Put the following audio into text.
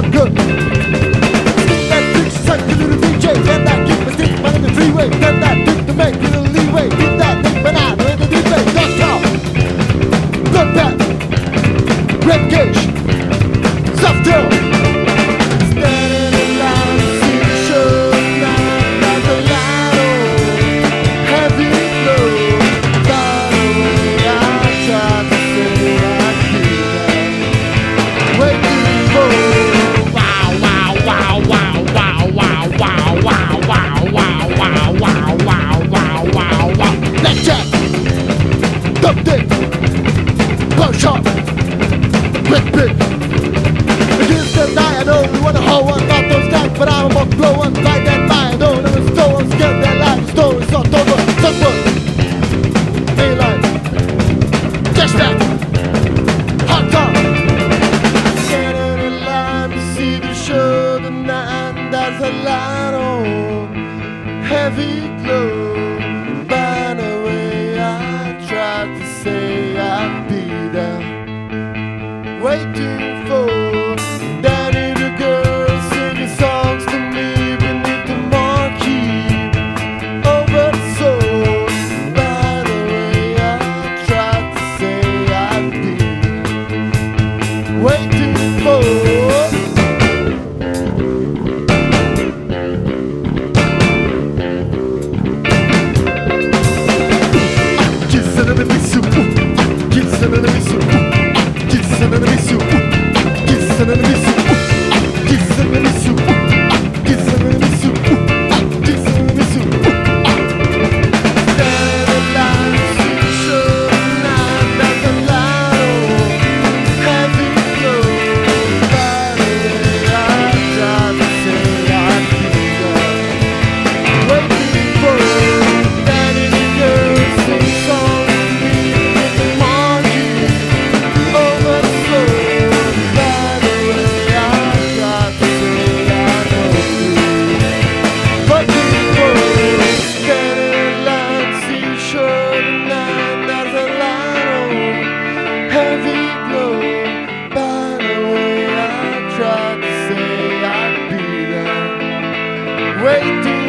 look good. those guys, but I'm by that fire. not ever scared that life. Stories are Standing in line to see the show. There's a light on. Heavy glow. Way, I tried to say I'd be there. day.